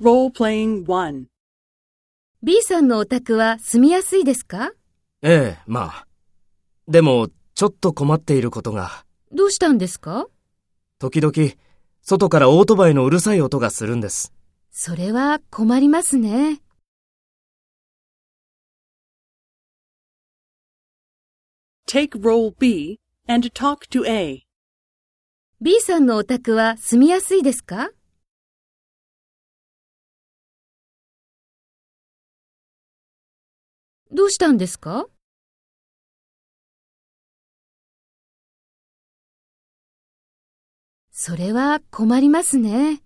B さんのお宅は住みやすいですか？ええ、まあ。でも、ちょっと困っていることが。どうしたんですか？時々、外からオートバイのうるさい音がするんです。それは困りますね。Take role B and talk to A. B さんのお宅は住みやすいですか？どうしたんですか？それは困りますね。